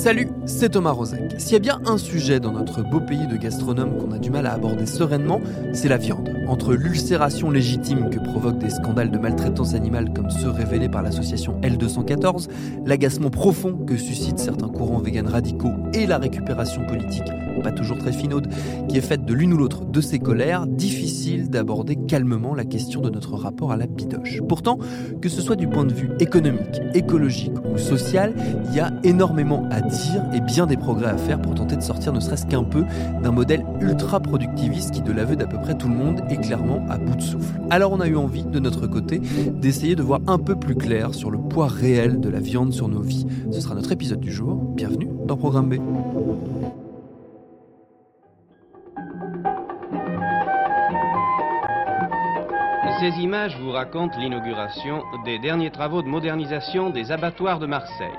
Salut, c'est Thomas Rozek. S'il y a bien un sujet dans notre beau pays de gastronomes qu'on a du mal à aborder sereinement, c'est la viande. Entre l'ulcération légitime que provoquent des scandales de maltraitance animale comme ceux révélés par l'association L214, l'agacement profond que suscitent certains courants véganes radicaux et la récupération politique, pas toujours très finaude, qui est faite de l'une ou l'autre de ces colères, difficile d'aborder calmement la question de notre rapport à la bidoche. Pourtant, que ce soit du point de vue économique, écologique ou social, il y a énormément à dire et bien des progrès à faire pour tenter de sortir ne serait-ce qu'un peu d'un modèle ultra productiviste qui, de l'aveu d'à peu près tout le monde, est clairement à bout de souffle. Alors on a eu envie, de notre côté, d'essayer de voir un peu plus clair sur le poids réel de la viande sur nos vies. Ce sera notre épisode du jour. Bienvenue dans Programme B. Ces images vous racontent l'inauguration des derniers travaux de modernisation des abattoirs de Marseille.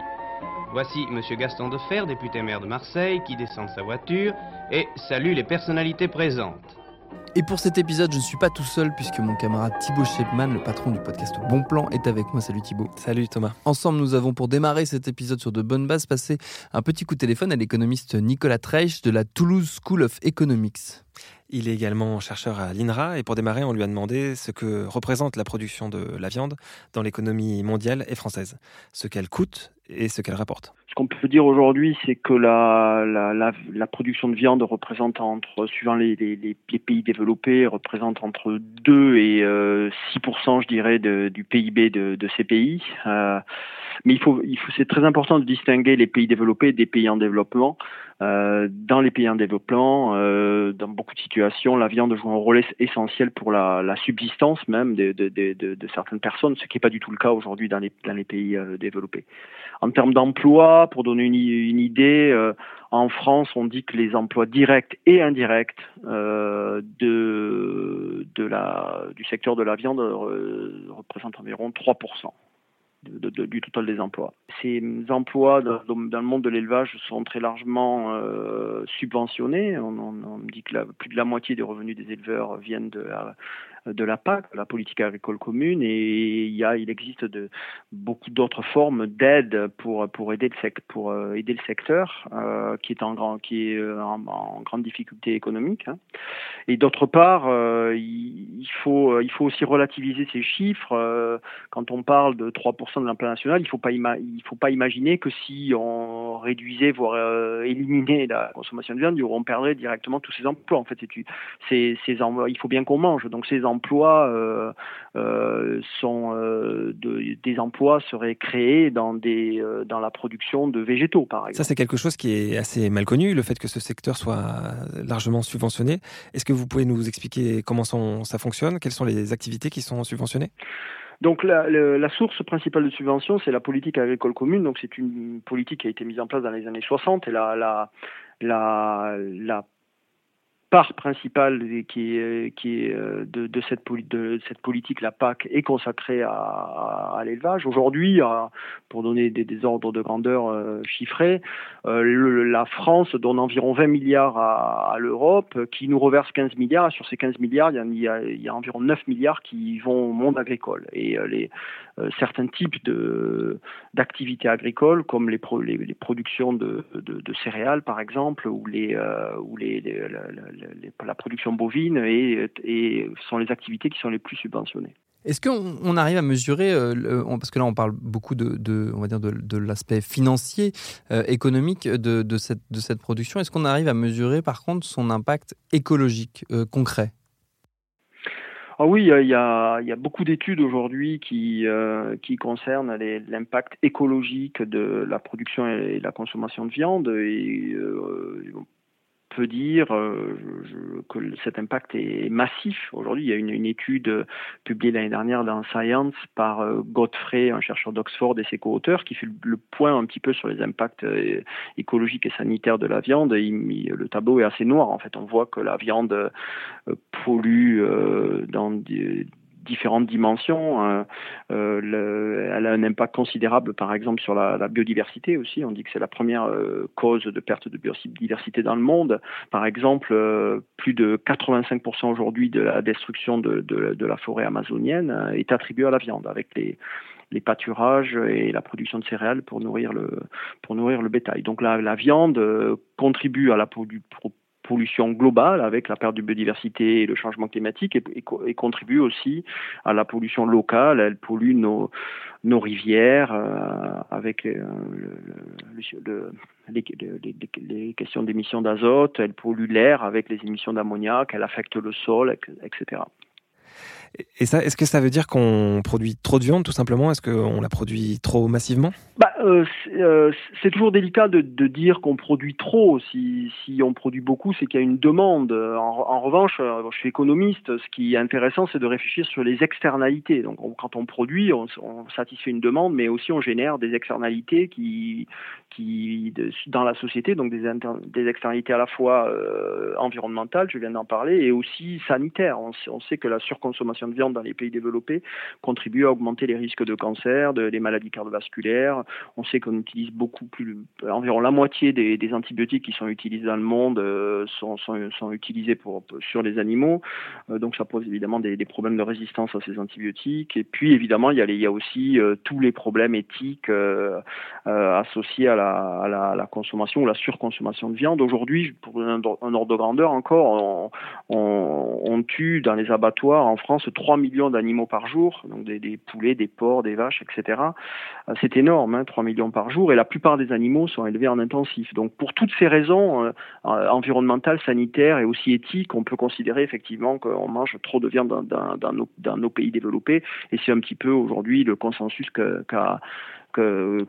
Voici M. Gaston Defer, député maire de Marseille, qui descend de sa voiture et salue les personnalités présentes. Et pour cet épisode, je ne suis pas tout seul puisque mon camarade Thibaut Shepman, le patron du podcast Bon Plan, est avec moi. Salut Thibaut. Salut Thomas. Ensemble, nous avons pour démarrer cet épisode sur de bonnes bases passé un petit coup de téléphone à l'économiste Nicolas Treich de la Toulouse School of Economics. Il est également chercheur à l'INRA et pour démarrer, on lui a demandé ce que représente la production de la viande dans l'économie mondiale et française, ce qu'elle coûte et ce qu'elle rapporte. Ce qu'on peut dire aujourd'hui, c'est que la, la, production de viande représente entre, suivant les, les, pays développés, représente entre 2 et euh, 6%, je dirais, du PIB de, de ces pays. Euh, mais il faut, il faut, c'est très important de distinguer les pays développés des pays en développement. Euh, dans les pays en développement, euh, dans beaucoup de situations, la viande joue un rôle essentiel pour la, la subsistance même de, de, de, de, certaines personnes, ce qui n'est pas du tout le cas aujourd'hui dans les, dans les pays euh, développés. En termes d'emploi, pour donner une, une idée, euh, en France, on dit que les emplois directs et indirects euh, de, de la, du secteur de la viande représentent environ 3% de, du total des emplois. Ces emplois dans, le monde de l'élevage sont très largement euh, subventionnés. On, on, on, dit que la, plus de la moitié des revenus des éleveurs viennent de de la PAC, la politique agricole commune, et il existe de, beaucoup d'autres formes d'aide pour pour aider le secteur euh, qui est est en, grande difficulté économique. Hein. Et d'autre part, euh, il, faut aussi relativiser ces chiffres. Euh, quand on parle de 3% de l'emploi national, il il faut pas imaginer que si on réduisait voire euh, éliminait la consommation de viande, on perdrait directement tous ces emplois. En fait, il faut bien qu'on mange. Donc ces euh, euh, sont euh, de, des emplois seraient créés dans des euh, dans la production de végétaux par exemple. Ça c'est quelque chose qui est assez mal connu, le fait que ce secteur soit largement subventionné. Est-ce que vous pouvez nous expliquer comment sont, ça fonctionne? Quelles sont les activités qui sont subventionnées? Donc la, source principale de subvention, c'est la politique agricole commune. Donc c'est une politique qui a été mise en place dans les années 60 et la, la, la, la part principale qui est, est de, cette, politique, la PAC, est consacrée à, l'élevage. Aujourd'hui, pour donner des, ordres de grandeur euh, chiffrés, euh, la France donne environ 20 milliards à, l'Europe, qui nous reverse 15 milliards. Sur ces 15 milliards, il y, a, environ 9 milliards qui vont au monde agricole. Et euh, les, euh, certains types d'activités agricoles, comme les, pro, les, les productions de, de, céréales, par exemple, ou euh, les, les la production bovine, et, et sont les activités qui sont les plus subventionnées. Est-ce qu'on on arrive à mesurer, euh, le, parce que là on parle beaucoup de, de on va dire de, de l'aspect financier, euh, économique de, de, cette, de cette production, est-ce qu'on arrive à mesurer par contre son impact écologique euh, concret? Ah oui, il y a, y a, beaucoup d'études aujourd'hui qui, euh, qui concernent l'impact écologique de la production et la consommation de viande. Et euh, peut dire euh, que cet impact est massif. Aujourd'hui, il y a une, étude publiée l'année dernière dans Science par euh, Godfrey, un chercheur d'Oxford et ses co-auteurs, qui fait le point un petit peu sur les impacts euh, écologiques et sanitaires de la viande. Et le tableau est assez noir. En fait, on voit que la viande pollue dans des différentes dimensions. Euh, euh, elle a un impact considérable, par exemple, sur la, biodiversité aussi. On dit que c'est la première euh, cause de perte de biodiversité dans le monde. Par exemple, plus de 85% aujourd'hui de la destruction de, la forêt amazonienne est attribuée à la viande, avec les pâturages et la production de céréales pour nourrir le bétail. Donc la, viande contribue à la pollution globale avec la perte de biodiversité et le changement climatique et, contribue aussi à la pollution locale. Elle pollue nos, nos rivières euh, avec euh, le, les, les, questions d'émissions d'azote, elle pollue l'air avec les émissions d'ammoniac, elle affecte le sol, etc. Et ça, est-ce que ça veut dire qu'on produit trop de viande, tout simplement? Est-ce qu'on la produit trop massivement? Bah, euh, euh, C'est toujours délicat de, dire qu'on produit trop. Si, on produit beaucoup, c'est qu'il y a une demande. En, revanche, euh, je suis économiste. Ce qui est intéressant, c'est de réfléchir sur les externalités. Donc, quand on produit, on, satisfait une demande, mais aussi on génère des externalités qui, dans la société, donc des, externalités à la fois environnementales, je viens d'en parler, et aussi sanitaires. On sait que la surconsommation de viande dans les pays développés contribue à augmenter les risques de cancer, de, des maladies cardiovasculaires. On sait qu'on utilise beaucoup plus, environ la moitié des, antibiotiques qui sont utilisés dans le monde euh, sont, utilisés pour, sur les animaux. Euh, donc ça pose évidemment des, problèmes de résistance à ces antibiotiques. Et puis évidemment, il y a, aussi euh, tous les problèmes éthiques associés à la, consommation ou la surconsommation de viande. Aujourd'hui, pour un, ordre de grandeur encore, on tue dans les abattoirs en France 3 millions d'animaux par jour, donc des, poulets, des porcs, des vaches, etc. Euh, c'est énorme, hein, 3 millions par jour, et la plupart des animaux sont élevés en intensif. Donc pour toutes ces raisons euh, euh, environnementales, sanitaires et aussi éthiques, on peut considérer effectivement qu'on mange trop de viande dans nos, pays développés, et c'est un petit peu aujourd'hui le consensus qu'a euh,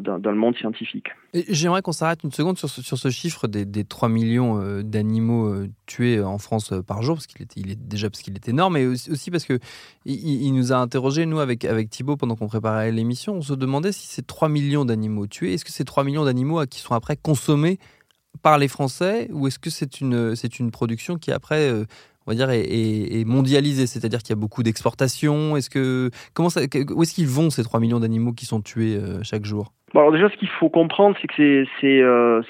dans, le monde scientifique. J'aimerais qu'on s'arrête une seconde sur ce, chiffre des, des 3 millions euh, d'animaux euh, tués en France par jour, parce qu'il il est déjà parce qu'il est énorme, mais aussi parce que il, nous a interrogé nous avec avec Thibault pendant qu'on préparait l'émission, on se demandait si ces 3 millions d'animaux tués, est-ce que ces 3 millions d'animaux qui sont après consommés par les Français, ou est-ce que c'est une production qui après on va dire, est, mondialisé, c'est-à-dire qu'il y a beaucoup d'exportations. Est-ce que comment ça, où est-ce qu'ils vont ces 3 millions d'animaux qui sont tués euh, chaque jour? Alors déjà, ce qu'il faut comprendre, c'est que c'est euh,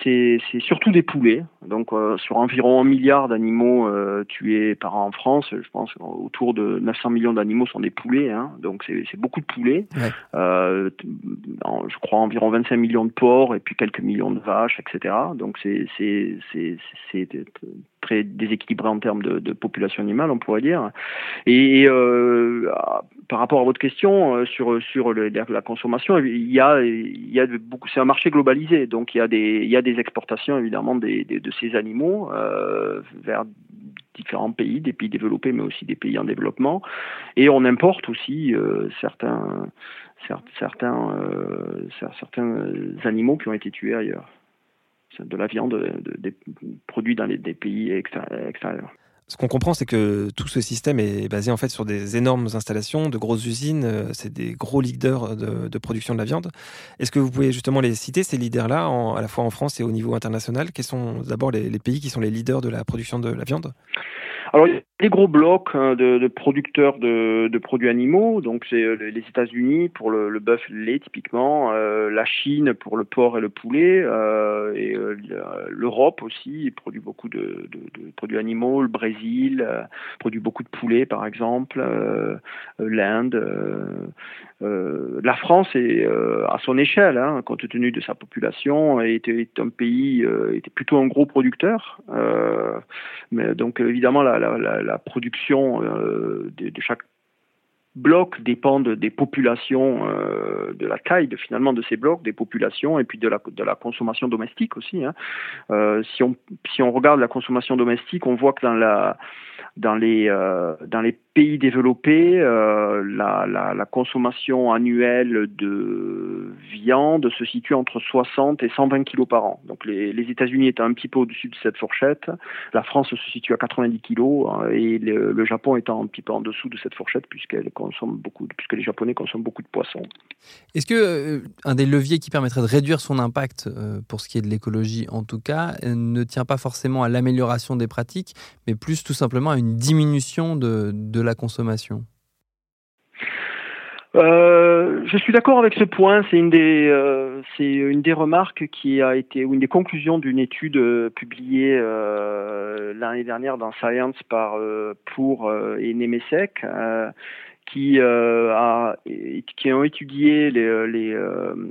surtout des poulets. Donc euh, sur environ un milliard d'animaux tués par an en France, je pense autour de 900 millions d'animaux sont des poulets. Hein, donc c'est beaucoup de poulets. Je crois environ 25 millions de porcs et puis quelques millions de vaches, etc. Donc c'est très déséquilibré en termes de, population animale, on pourrait dire. Et, euh, par rapport à votre question sur sur le, la consommation, il y a il y a beaucoup, c'est un marché globalisé, donc il y a des, il y a des exportations évidemment de ces animaux euh, vers différents pays, des pays développés, mais aussi des pays en développement, et on importe aussi euh, certains, certains, euh, certains animaux qui ont été tués ailleurs, de la viande, de, des produits dans des pays extérieurs. Ce qu'on comprend, c'est que tout ce système est basé en fait sur des énormes installations, de grosses usines. Euh, c'est des gros leaders de, production de la viande. Est-ce que vous pouvez justement les citer, ces leaders-là, à la fois en France et au niveau international? Quels sont d'abord les pays qui sont les leaders de la production de la viande? Alors, il y a des gros blocs hein, de, producteurs de, produits animaux. Donc, c'est euh, les États-Unis pour le, bœuf, le lait typiquement, euh, la Chine pour le porc et le poulet, euh, et l'Europe aussi produit beaucoup de, produits animaux. Le Brésil produit beaucoup de poulet, par exemple. L'Inde. la France est à son échelle, hein, compte tenu de sa population, est un pays était plutôt un gros producteur. mais donc, évidemment, la, la, production euh, de, chaque blocs dépendent des populations, euh, de la taille de, finalement de ces blocs, des populations et puis de la, consommation domestique aussi. Hein. Euh, si, on, si on regarde la consommation domestique, on voit que dans la dans les, dans les pays développés, euh, la, consommation annuelle de viande se situe entre 60 et 120 kilos par an. Donc les, États-Unis étant un petit peu au-dessus de cette fourchette, la France se situe à 90 kilos hein, et le, Japon étant un petit peu en dessous de cette fourchette puisque les Japonais consomment beaucoup de poissons. Est-ce que euh, un des leviers qui permettrait de réduire son impact euh, pour ce qui est de l'écologie en tout cas ne tient pas forcément à l'amélioration des pratiques, mais plus tout simplement à une diminution de, de la consommation euh, je suis d'accord avec ce point. C'est une des euh, c'est une des remarques qui a été ou une des conclusions d'une étude euh, publiée l'année dernière dans Science par pour et Nemesek qui, euh, a, qui ont étudié les, les,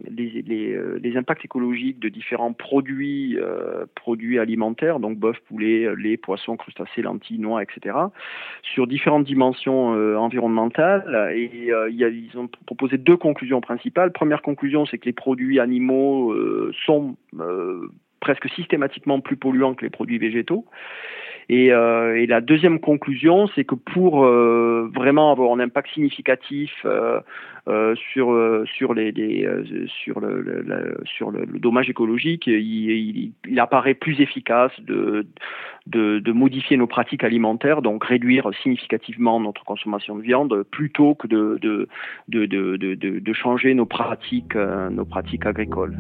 les, les, les impacts écologiques de différents produits, euh, produits alimentaires, donc bœuf, poulet, lait, poisson, crustacés, lentilles, noix, etc., sur différentes dimensions euh, environnementales. Et il y a, ils ont proposé deux conclusions principales. Première conclusion, c'est que les produits animaux sont presque systématiquement plus polluants que les produits végétaux. Et, euh, et, la deuxième conclusion, c'est que pour euh, vraiment avoir un impact significatif euh, euh sur sur les, les sur le, le, sur le, le, dommage écologique, il, il, il, apparaît plus efficace de, de, de modifier nos pratiques alimentaires, donc réduire significativement notre consommation de viande, plutôt que de de de, de, de changer nos pratiques nos pratiques agricoles.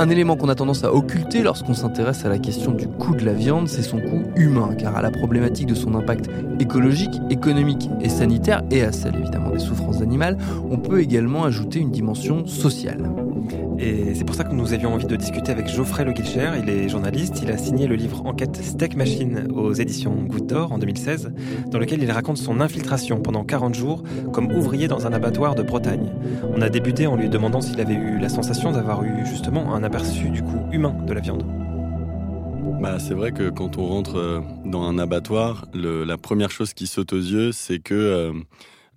Un élément qu'on a tendance à occulter lorsqu'on s'intéresse à la question du coût de la viande, c'est son coût humain, car à la problématique de son impact écologique, économique et sanitaire, et à celle évidemment des souffrances animales, on peut également ajouter une dimension sociale. Et c'est pour ça que nous avions envie de discuter avec Geoffrey Le Guilcher. Il est journaliste, il a signé le livre Enquête Steak Machine aux éditions Goutte d'Or en 2016, dans lequel il raconte son infiltration pendant 40 jours comme ouvrier dans un abattoir de Bretagne. On a débuté en lui demandant s'il avait eu la sensation d'avoir eu justement un aperçu du coût humain de la viande. Bah, c'est vrai que quand on rentre euh, dans un abattoir, la première chose qui saute aux yeux, c'est que euh,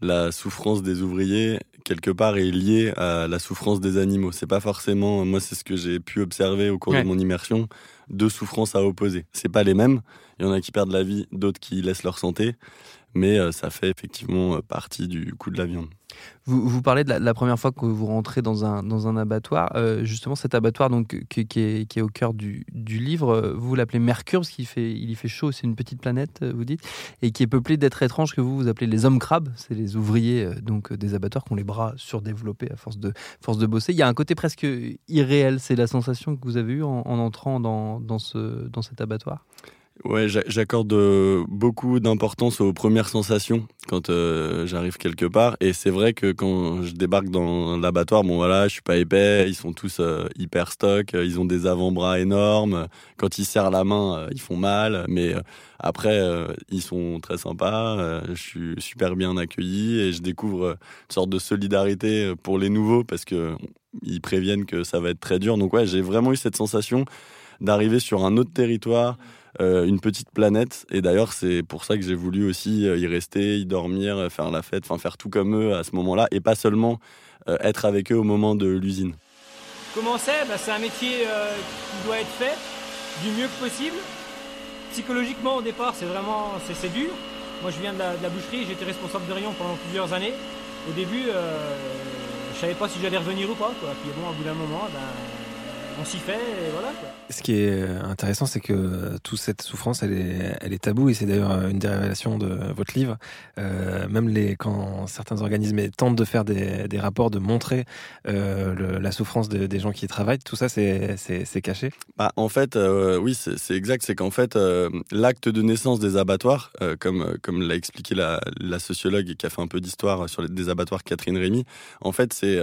la souffrance des ouvriers quelque part est liée à la souffrance des animaux. C'est pas forcément, moi c'est ce que j'ai pu observer au cours de mon immersion, deux souffrances à opposer. C'est pas les mêmes. Il y en a qui perdent la vie, d'autres qui laissent leur santé, mais euh, ça fait effectivement partie du coût de la viande. Vous, vous parlez de la, première fois que vous rentrez dans un, dans un abattoir. Euh, justement, cet abattoir donc, qui, est, qui est, au cœur du, du livre, euh, vous l'appelez Mercure parce qu'il fait, il y fait chaud, c'est une petite planète, euh, vous dites, et qui est peuplé d'êtres étranges que vous, vous appelez les hommes crabes. C'est les ouvriers donc, des abattoirs qui ont les bras surdéveloppés à force de, force de bosser. Il y a un côté presque irréel. C'est la sensation que vous avez eue en, en entrant dans, dans, ce, dans cet abattoir? Ouais, j'accorde euh, beaucoup d'importance aux premières sensations quand euh, j'arrive quelque part. Et c'est vrai que quand je débarque dans l'abattoir, bon voilà, je suis pas épais, ils sont tous euh, hyper stock, ils ont des avant-bras énormes. Quand ils serrent la main, ils font mal. Mais après, ils sont très sympas. je suis super bien accueilli et je découvre une sorte de solidarité pour les nouveaux parce que ils préviennent que ça va être très dur. Donc ouais, j'ai vraiment eu cette sensation d'arriver sur un autre territoire. Euh, une petite planète. Et d'ailleurs, c'est pour ça que j'ai voulu aussi euh, y rester, y dormir, euh, faire la fête, enfin faire tout comme eux à ce moment-là, et pas seulement être avec eux au moment de l'usine. Comment c'est? Bah, C'est un métier qui doit être fait du mieux que possible. Psychologiquement, au départ, c'est vraiment c'est dur. Moi, je viens de la, boucherie, j'étais responsable de rayon pendant plusieurs années. Au début, je savais pas si j'allais revenir ou pas. Quoi. Puis bon, au bout d'un moment, ben, on s'y fait et voilà. Ce qui est intéressant, c'est que toute cette souffrance, elle est, elle est taboue et c'est d'ailleurs une des révélations de votre livre. Euh, même les, quand certains organismes tentent de faire des, des rapports, de montrer euh, le, la souffrance de, des gens qui y travaillent, tout ça, c'est caché. Bah, en fait, euh, oui, c'est exact. C'est qu'en fait, euh, l'acte de naissance des abattoirs, euh, comme, comme l'a expliqué la, la, sociologue qui a fait un peu d'histoire sur les, des abattoirs Catherine Rémy, en fait, c'est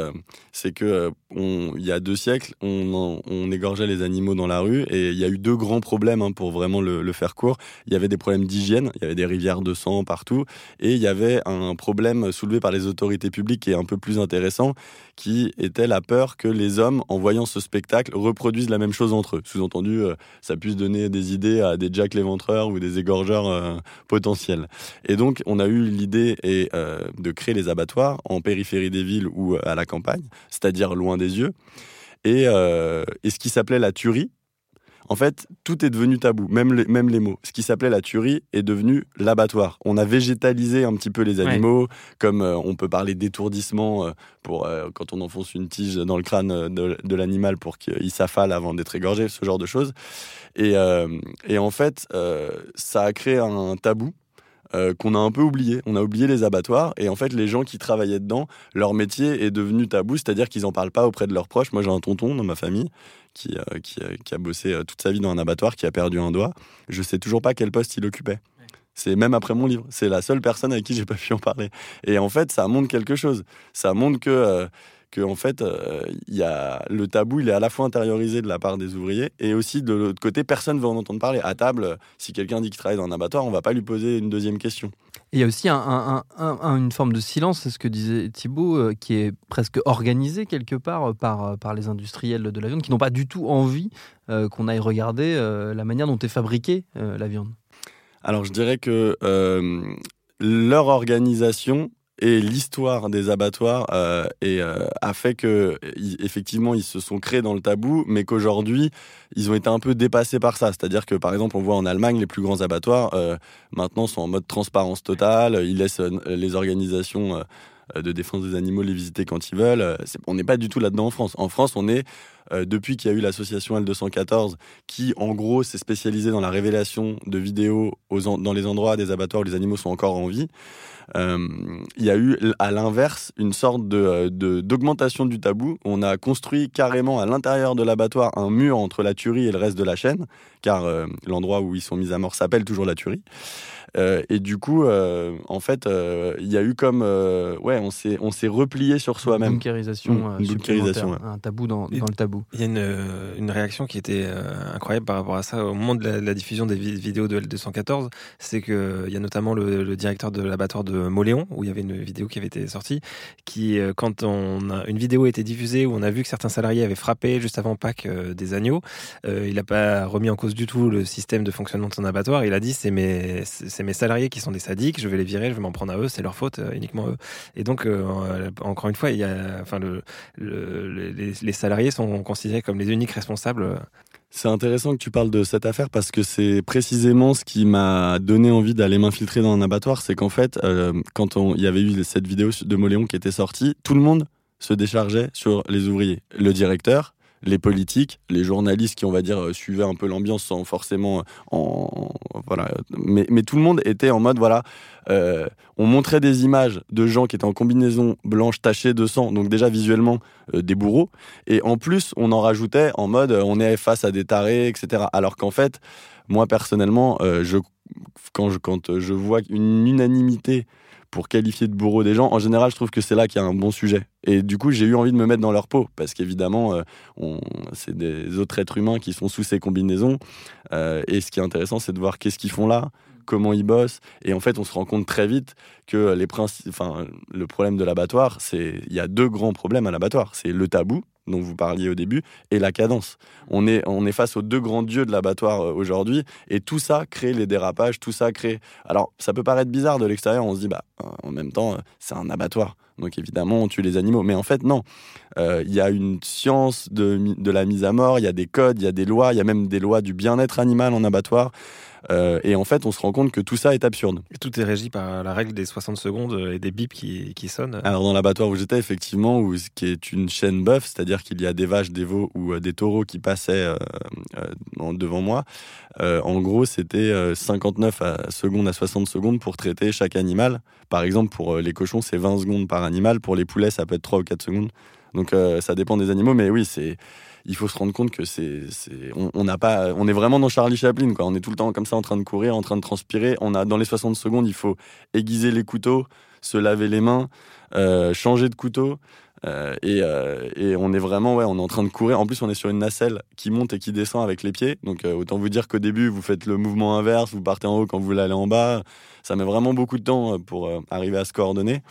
c'est que il y a deux siècles, on, on égorgeait les animaux dans la rue et il y a eu deux grands problèmes hein, pour vraiment le, faire court. Il y avait des problèmes d'hygiène, il y avait des rivières de sang partout et il y avait un problème soulevé par les autorités publiques qui est un peu plus intéressant, qui était la peur que les hommes, en voyant ce spectacle, reproduisent la même chose entre eux. Sous-entendu, euh, ça puisse donner des idées à des Jack l'éventreur ou des égorgeurs euh, potentiels. Et donc, on a eu l'idée euh, de créer les abattoirs en périphérie des villes ou à la campagne, c'est-à-dire loin des yeux. Et, et ce qui s'appelait la tuerie, en fait, tout est devenu tabou, même les, même les mots. Ce qui s'appelait la tuerie est devenu l'abattoir. On a végétalisé un petit peu les animaux, comme euh, on peut parler d'étourdissement euh, pour euh, quand on enfonce une tige dans le crâne de, l'animal pour qu'il s'affale avant d'être égorgé, ce genre de choses. Et, et en fait, ça a créé un tabou euh, qu'on a un peu oublié. On a oublié les abattoirs et en fait les gens qui travaillaient dedans, leur métier est devenu tabou, c'est-à-dire qu'ils n'en parlent pas auprès de leurs proches. Moi j'ai un tonton dans ma famille qui, euh, qui, a bossé euh, toute sa vie dans un abattoir, qui a perdu un doigt. Je sais toujours pas quel poste il occupait. C'est même après mon livre. C'est la seule personne avec qui j'ai pas pu en parler. Et en fait, ça montre quelque chose. Ça montre que que en fait, euh, il a le tabou, il est à la fois intériorisé de la part des ouvriers et aussi de l'autre côté, personne ne veut en entendre parler. À table, si quelqu'un dit qu'il travaille dans un abattoir, on va pas lui poser une deuxième question. il y a aussi une forme de silence, c'est ce que disait Thibault, euh, qui est presque organisé quelque part euh, par, par les industriels de la viande, qui n'ont pas du tout envie qu'on aille regarder la manière dont est fabriquée la viande. Alors je dirais que leur organisation et l'histoire des abattoirs euh, et, euh, a fait que effectivement ils se sont créés dans le tabou, mais qu'aujourd'hui ils ont été un peu dépassés par ça. C'est-à-dire que par exemple on voit en Allemagne les plus grands abattoirs euh, maintenant sont en mode transparence totale. Ils laissent les organisations de défense des animaux les visiter quand ils veulent. on n'est pas du tout là-dedans en France. En France, on est depuis qu'il y a eu l'association L214, qui en gros s'est spécialisée dans la révélation de vidéos aux dans les endroits des abattoirs où les animaux sont encore en vie. Euh, il y a eu à l'inverse une sorte de, d'augmentation du tabou. On a construit carrément à l'intérieur de l'abattoir un mur entre la tuerie et le reste de la chaîne, car euh, l'endroit où ils sont mis à mort s'appelle toujours la tuerie. Euh, et du coup, euh, en fait, euh, il y a eu comme, ouais, on s'est, on s'est replié sur soi-même. Bunkérisation, mmh, un tabou dans, dans, le tabou. Il y a une, une réaction qui était incroyable par rapport à ça au moment de la, diffusion des vidéos de L214, c'est qu'il y a notamment le, directeur de l'abattoir de Moléon, où il y avait une vidéo qui avait été sortie, qui, quand une vidéo a été diffusée où on a vu que certains salariés avaient frappé juste avant Pâques des agneaux, il n'a pas remis en cause du tout le système de fonctionnement de son abattoir. Il a dit c'est mes, salariés qui sont des sadiques, je vais les virer, je vais m'en prendre à eux, c'est leur faute, euh, uniquement eux. Et donc, euh, encore une fois, il y a, enfin, le, les, salariés sont comme les uniques responsables. C'est intéressant que tu parles de cette affaire parce que c'est précisément ce qui m'a donné envie d'aller m'infiltrer dans un abattoir. C'est qu'en fait, euh, quand il y avait eu cette vidéo de Moléon qui était sortie, tout le monde se déchargeait sur les ouvriers. Le directeur, les politiques, les journalistes qui, on va dire, euh, suivaient un peu l'ambiance sans forcément euh, en, voilà. Mais, tout le monde était en mode voilà. Euh, on montrait des images de gens qui étaient en combinaison blanche tachée de sang, donc déjà visuellement des bourreaux. Et en plus, on en rajoutait en mode on est face à des tarés, etc. Alors qu'en fait, moi personnellement, je, quand, je, quand je vois une unanimité pour qualifier de bourreau des gens, en général, je trouve que c'est là qu'il y a un bon sujet. Et du coup, j'ai eu envie de me mettre dans leur peau, parce qu'évidemment, euh, c'est des autres êtres humains qui sont sous ces combinaisons. Euh, et ce qui est intéressant, c'est de voir qu'est-ce qu'ils font là, comment ils bossent. Et en fait, on se rend compte très vite que les le problème de l'abattoir, c'est il y a deux grands problèmes à l'abattoir. C'est le tabou, dont vous parliez au début, et la cadence. On est, on est face aux deux grands dieux de l'abattoir euh, aujourd'hui, et tout ça crée les dérapages, tout ça crée... Alors, ça peut paraître bizarre de l'extérieur, on se dit, bah, en même temps, c'est un abattoir. Donc évidemment, on tue les animaux. Mais en fait, non. Euh, il y a une science de, de la mise à mort, il y a des codes, il y a des lois, il y a même des lois du bien-être animal en abattoir. Euh, et en fait, on se rend compte que tout ça est absurde. Et tout est régi par la règle des 60 secondes et des bips qui, qui sonnent. Alors, dans l'abattoir où j'étais, effectivement, où, qui est une chaîne bœuf, c'est-à-dire qu'il y a des vaches, des veaux ou euh, des taureaux qui passaient euh, devant moi, en gros, c'était 59 secondes à 60 secondes pour traiter chaque animal. Par exemple, pour les cochons, c'est 20 secondes par animal. Pour les poulets, ça peut être 3 ou 4 secondes. Donc, ça dépend des animaux, mais oui, c'est il faut se rendre compte que c'est, on n'a pas, on est vraiment dans Charlie Chaplin, quoi. On est tout le temps comme ça en train de courir, en train de transpirer. On a dans les 60 secondes, il faut aiguiser les couteaux, se laver les mains, euh, changer de couteau. Euh, et, euh, et, on est vraiment, ouais, on est en train de courir. En plus, on est sur une nacelle qui monte et qui descend avec les pieds. Donc, autant vous dire qu'au début, vous faites le mouvement inverse, vous partez en haut quand vous voulez aller en bas. Ça met vraiment beaucoup de temps pour arriver à se coordonner.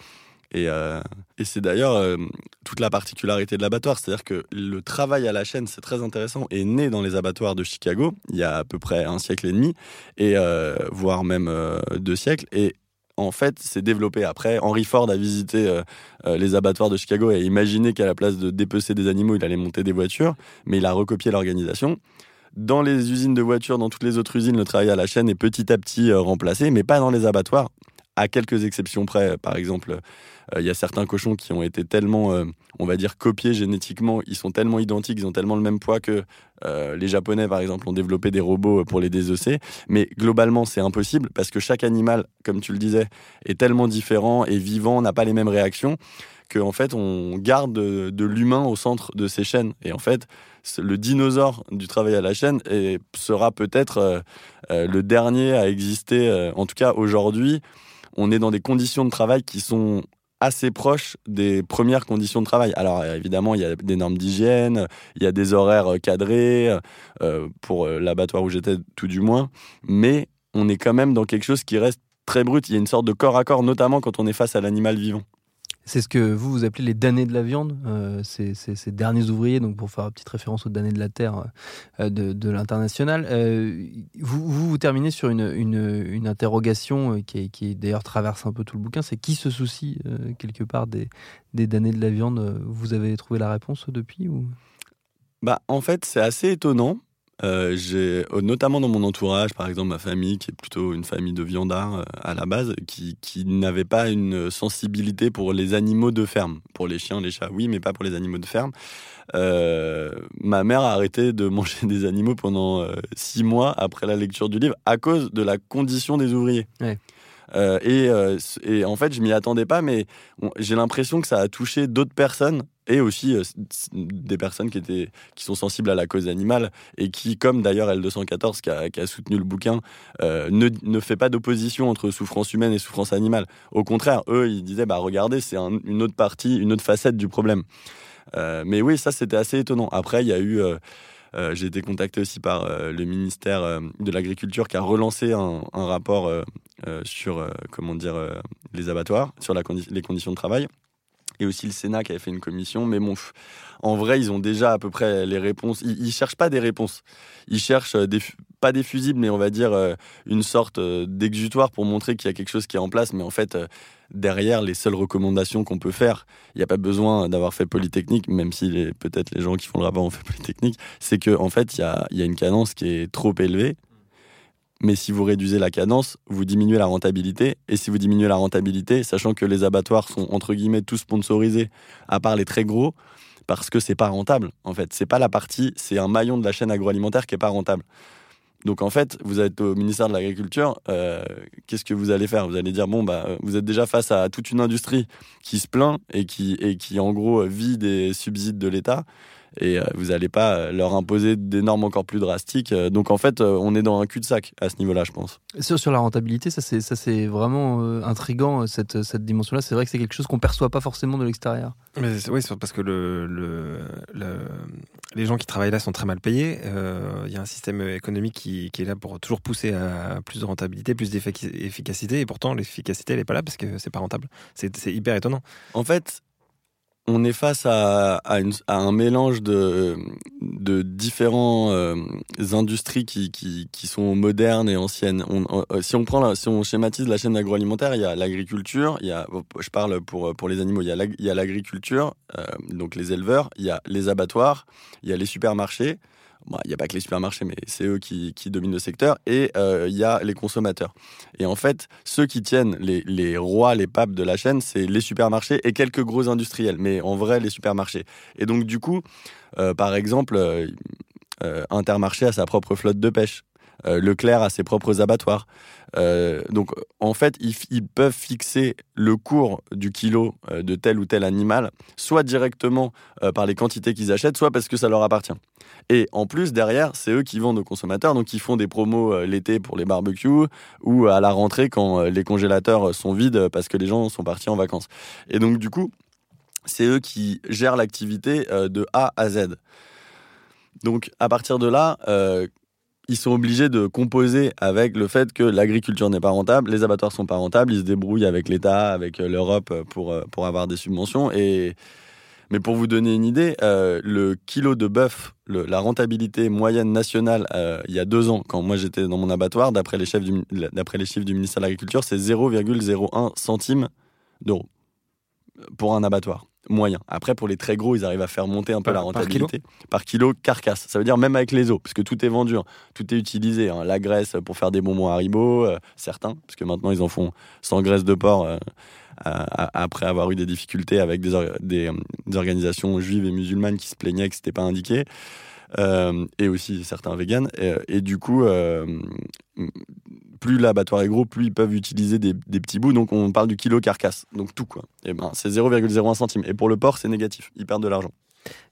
Et, et c'est d'ailleurs toute la particularité de l'abattoir, c'est-à-dire que le travail à la chaîne, c'est très intéressant, est né dans les abattoirs de Chicago il y a à peu près un siècle et demi, et voire même deux siècles. Et en fait, c'est développé après. Henry Ford a visité euh, euh, les abattoirs de Chicago et a imaginé qu'à la place de dépecer des animaux, il allait monter des voitures, mais il a recopié l'organisation. Dans les usines de voitures, dans toutes les autres usines, le travail à la chaîne est petit à petit euh, remplacé, mais pas dans les abattoirs, à quelques exceptions près. Par exemple, il y a certains cochons qui ont été tellement, on va dire, copiés génétiquement, ils sont tellement identiques, ils ont tellement le même poids que euh, les Japonais, par exemple, ont développé des robots pour les désocer. Mais globalement, c'est impossible parce que chaque animal, comme tu le disais, est tellement différent et vivant, n'a pas les mêmes réactions qu'en fait, on garde de, l'humain au centre de ces chaînes. Et en fait, le dinosaure du travail à la chaîne sera peut-être euh, euh, le dernier à exister. en tout cas, aujourd'hui, on est dans des conditions de travail qui sont assez proche des premières conditions de travail. Alors évidemment, il y a des normes d'hygiène, il y a des horaires euh, cadrés, euh, pour euh, l'abattoir où j'étais tout du moins, mais on est quand même dans quelque chose qui reste très brut. Il y a une sorte de corps à corps, notamment quand on est face à l'animal vivant. C'est ce que vous, vous appelez les damnés de la viande, euh, ces, derniers ouvriers, donc pour faire une petite référence aux damnés de la terre euh, de, l'international. Euh, vous, vous, terminez sur une, interrogation qui, qui d'ailleurs traverse un peu tout le bouquin, c'est qui se soucie quelque part des, des damnés de la viande? Vous avez trouvé la réponse depuis ou? Bah, En fait, c'est assez étonnant euh, j'ai euh, notamment dans mon entourage, par exemple ma famille, qui est plutôt une famille de viandards euh, à la base, qui, qui n'avait pas une sensibilité pour les animaux de ferme. Pour les chiens, les chats, oui, mais pas pour les animaux de ferme. ma mère a arrêté de manger des animaux pendant six mois après la lecture du livre à cause de la condition des ouvriers. et, et, en fait, je m'y attendais pas, mais j'ai l'impression que ça a touché d'autres personnes et aussi euh, des personnes qui, étaient, qui sont sensibles à la cause animale et qui, comme d'ailleurs L214 qui a, soutenu le bouquin, euh, ne, ne, fait pas d'opposition entre souffrance humaine et souffrance animale. Au contraire, eux, ils disaient, bah regardez, c'est une autre partie, une autre facette du problème. Euh, mais oui, ça c'était assez étonnant. Après, il y a eu... j'ai été contacté aussi par le ministère de l'Agriculture qui a relancé un, rapport sur comment dire les abattoirs, sur les conditions de travail et aussi le Sénat qui avait fait une commission. Mais bon, en vrai, ils ont déjà à peu près les réponses. Ils, ne cherchent pas des réponses. Ils cherchent euh, pas des fusibles, mais on va dire euh, une sorte euh, d'exutoire pour montrer qu'il y a quelque chose qui est en place. Mais en fait, derrière les seules recommandations qu'on peut faire, il n'y a pas besoin d'avoir fait Polytechnique, même si peut-être les gens qui font le rapport ont fait Polytechnique. C'est qu'en en fait, il y a une cadence qui est trop élevée mais si vous réduisez la cadence, vous diminuez la rentabilité. Et si vous diminuez la rentabilité, sachant que les abattoirs sont entre guillemets tous sponsorisés, à part les très gros, parce que c'est pas rentable. En fait, c'est pas la partie, c'est un maillon de la chaîne agroalimentaire qui est pas rentable. Donc en fait, vous êtes au ministère de l'Agriculture, euh, qu'est-ce que vous allez faire? Vous allez dire bon bah vous êtes déjà face à toute une industrie qui se plaint et qui et qui en gros vit des subsides de l'État et euh, vous n'allez pas euh, leur imposer des normes encore plus drastiques. Euh, donc en fait, on est dans un cul-de-sac à ce niveau-là, je pense. Sur, sur la rentabilité, ça c'est, ça c'est vraiment intrigant, cette, cette dimension-là. C'est vrai que c'est quelque chose qu'on ne perçoit pas forcément de l'extérieur. Mais, oui, parce que le, le, les gens qui travaillent là sont très mal payés. Il y a un système économique qui, qui, est là pour toujours pousser à plus de rentabilité, plus d'efficacité, et pourtant l'efficacité, elle n'est pas là parce que c'est pas rentable. C'est, c'est hyper étonnant. En fait, on est face à, un mélange de, différents euh, industries qui, sont modernes et anciennes. Euh, si on prend, si on schématise la chaîne agroalimentaire, il y a l'agriculture, je parle pour, les animaux, il y a l'agriculture, euh, donc les éleveurs, il y a les abattoirs, il y a les supermarchés, il n'y a pas que les supermarchés, mais c'est eux qui, dominent le secteur, et euh, il y a les consommateurs. Et en fait, ceux qui tiennent les, rois, les papes de la chaîne, c'est les supermarchés et quelques gros industriels, mais en vrai, les supermarchés. Et donc, du coup, euh, par exemple, euh, Intermarché a sa propre flotte de pêche. Leclerc a ses propres abattoirs. donc, en fait, ils, peuvent fixer le cours du kilo de tel ou tel animal, soit directement par les quantités qu'ils achètent, soit parce que ça leur appartient. Et en plus, derrière, c'est eux qui vendent aux consommateurs, donc ils font des promos euh, l'été pour les barbecues ou à la rentrée quand euh, les congélateurs sont vides parce que les gens sont partis en vacances. Et donc, du coup, c'est eux qui gèrent l'activité de A à Z. Donc à partir de là, ils sont obligés de composer avec le fait que l'agriculture n'est pas rentable, les abattoirs sont pas rentables, ils se débrouillent avec l'État, avec l'Europe pour, pour avoir des subventions. Et mais pour vous donner une idée, euh, le kilo de bœuf, la rentabilité moyenne nationale euh, il y a deux ans, quand moi j'étais dans mon abattoir, d'après les, les chiffres du ministère de l'Agriculture, c'est 0,01 centimes d'euros pour un abattoir moyen. Après, pour les très gros, ils arrivent à faire monter un peu la rentabilité. Par kilo, carcasse. Ça veut dire même avec les os, parce que tout est vendu, hein. tout est utilisé. Hein. La graisse pour faire des bonbons Haribo, euh, certains, parce que maintenant ils en font sans graisse de porc après avoir eu des difficultés avec des, des, organisations juives et musulmanes qui se plaignaient que c'était pas indiqué. Euh, et aussi certains véganes. Et, du coup, euh, plus l'abattoir est gros, plus ils peuvent utiliser des, des, petits bouts. Donc on parle du kilo carcasse, donc tout quoi. Et ben c'est 0,01 centime. Et pour le porc, c'est négatif. Ils perdent de l'argent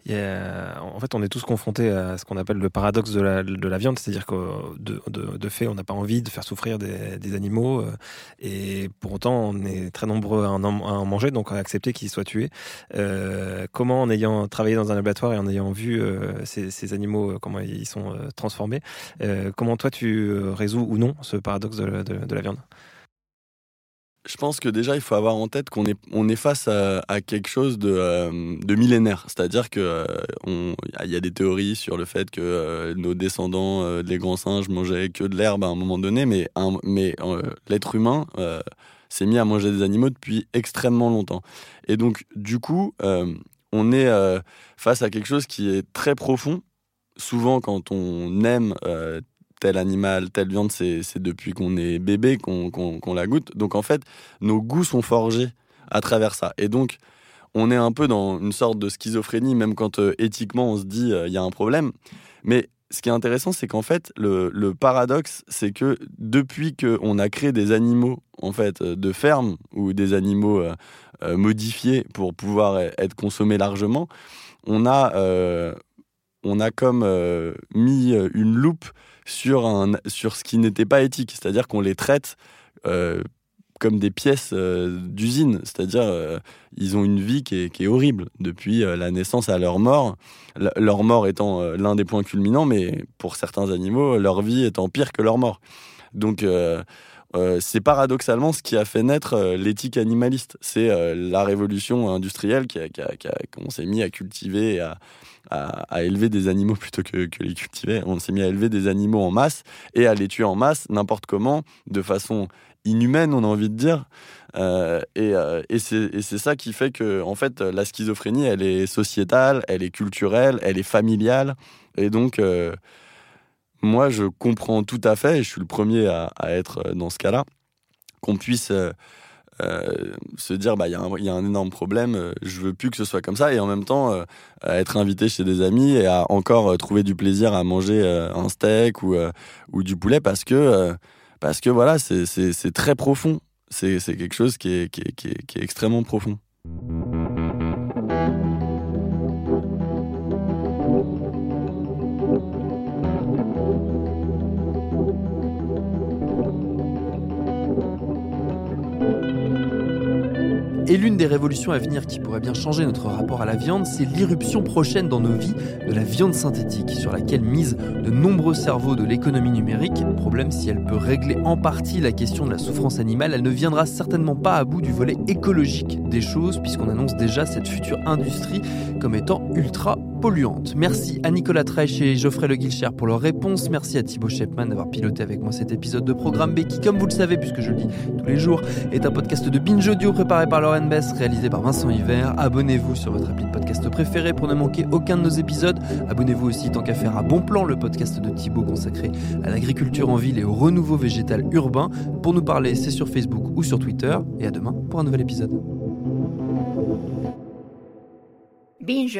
en fait, on est tous confrontés à ce qu'on appelle le paradoxe de la, de la viande, c'est-à-dire que de, fait, on n'a pas envie de faire souffrir des, animaux, euh, et pour autant, on est très nombreux à en, manger, donc à accepter qu'ils soient tués. Euh, comment, en ayant travaillé dans un abattoir et en ayant vu euh, ces, animaux, comment ils sont transformés, comment toi tu résous ou non ce paradoxe de la viande? Je pense que déjà, il faut avoir en tête qu'on est, face à, quelque chose de, euh, millénaire. C'est-à-dire qu'il euh, y a des théories sur le fait que euh, nos descendants, les grands singes, mangeaient que de l'herbe à un moment donné, mais l'être humain s'est mis à manger des animaux depuis extrêmement longtemps. Et donc, du coup, on est face à quelque chose qui est très profond. Souvent, quand on aime tel animal, telle viande, c'est depuis qu'on est bébé qu'on la goûte. Donc en fait, nos goûts sont forgés à travers ça. Et donc, on est un peu dans une sorte de schizophrénie, même quand euh, éthiquement on se dit euh, il y a un problème. Mais ce qui est intéressant, c'est qu'en fait, le, paradoxe, c'est que depuis qu'on a créé des animaux en fait euh, de ferme ou des animaux modifiés pour pouvoir être consommés largement, on a, on a comme mis une loupe sur, un, sur ce qui n'était pas éthique, c'est-à-dire qu'on les traite euh, comme des pièces euh, d'usine, c'est-à-dire euh, ils ont une vie qui est, qui est horrible depuis la naissance à leur mort, leur mort étant l'un des points culminants, mais pour certains animaux, leur vie étant pire que leur mort. Donc c'est paradoxalement ce qui a fait naître l'éthique animaliste. C'est la révolution industrielle qui qu'on s'est mis à cultiver et à, à, élever des animaux plutôt que, que les cultiver. On s'est mis à élever des animaux en masse et à les tuer en masse n'importe comment, de façon inhumaine, on a envie de dire. Euh, et, euh, et c'est ça qui fait que, en fait, la schizophrénie, elle est sociétale, elle est culturelle, elle est familiale. Et donc, euh, moi, je comprends tout à fait, et je suis le premier à, être dans ce cas-là, qu'on puisse euh, se dire bah il y, a un énorme problème, euh, je veux plus que ce soit comme ça et en même temps euh, être invité chez des amis et à encore trouver du plaisir à manger un steak ou, du poulet parce que parce que voilà c'est très profond, c'est quelque chose qui est extrêmement profond. Et l'une des révolutions à venir qui pourrait bien changer notre rapport à la viande, c'est l'irruption prochaine dans nos vies de la viande synthétique, sur laquelle misent de nombreux cerveaux de l'économie numérique. Problème, si elle peut régler en partie la question de la souffrance animale, elle ne viendra certainement pas à bout du volet écologique des choses, puisqu'on annonce déjà cette future industrie comme étant ultra polluante. Merci à Nicolas Treich et Geoffrey Le Guilcher pour leurs réponses. Merci à Thibaut Shepman d'avoir piloté avec moi cet épisode de Programme B qui, comme vous le savez, puisque je le dis tous les jours, est un podcast de binge audio préparé par Lauren Bess, réalisé par Vincent Hiver. Abonnez-vous sur votre appli de podcast préféré pour ne manquer aucun de nos épisodes. Abonnez-vous aussi tant qu'à faire à Bon Plan, le podcast de Thibaut consacré à l'agriculture en ville et au renouveau végétal urbain. Pour nous parler, c'est sur Facebook ou sur Twitter. Et à demain pour un nouvel épisode. Binge.